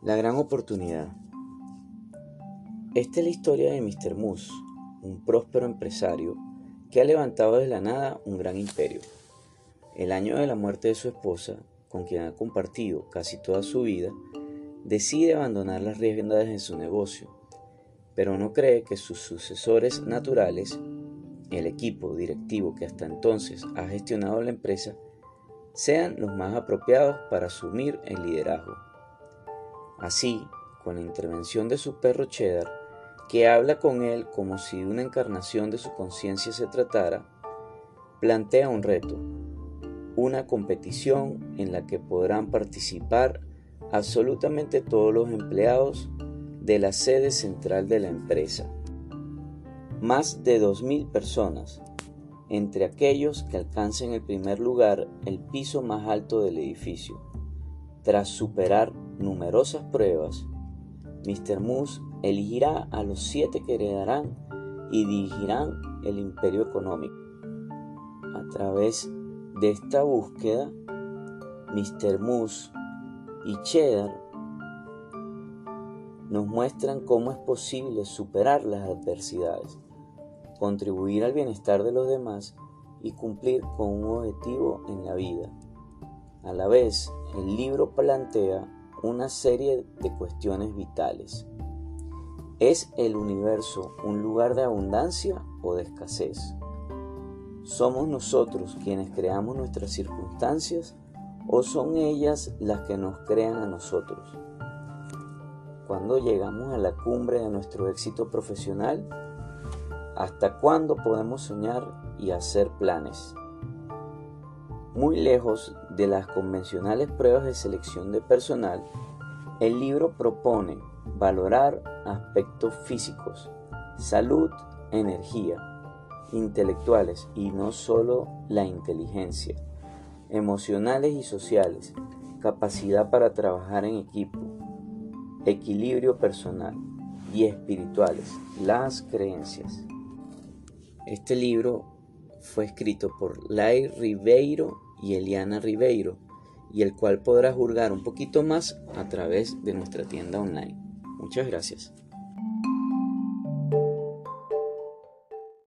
La gran oportunidad. Esta es la historia de Mr. Moose, un próspero empresario que ha levantado de la nada un gran imperio. El año de la muerte de su esposa, con quien ha compartido casi toda su vida, decide abandonar las riendas de su negocio, pero no cree que sus sucesores naturales, el equipo directivo que hasta entonces ha gestionado la empresa, sean los más apropiados para asumir el liderazgo. Así, con la intervención de su perro Cheddar, que habla con él como si una encarnación de su conciencia se tratara, plantea un reto, una competición en la que podrán participar absolutamente todos los empleados de la sede central de la empresa. Más de 2.000 personas, entre aquellos que alcancen el primer lugar el piso más alto del edificio. Tras superar numerosas pruebas, Mr. Moose elegirá a los siete que heredarán y dirigirán el imperio económico. A través de esta búsqueda, Mr. Moose y Cheddar nos muestran cómo es posible superar las adversidades, contribuir al bienestar de los demás y cumplir con un objetivo en la vida. A la vez, el libro plantea una serie de cuestiones vitales. ¿Es el universo un lugar de abundancia o de escasez? ¿Somos nosotros quienes creamos nuestras circunstancias o son ellas las que nos crean a nosotros? Cuando llegamos a la cumbre de nuestro éxito profesional, ¿hasta cuándo podemos soñar y hacer planes? Muy lejos de las convencionales pruebas de selección de personal, el libro propone valorar aspectos físicos, salud, energía, intelectuales y no solo la inteligencia, emocionales y sociales, capacidad para trabajar en equipo, equilibrio personal y espirituales, las creencias. Este libro fue escrito por Lai Ribeiro y Eliana Ribeiro, y el cual podrás juzgar un poquito más a través de nuestra tienda online. Muchas gracias.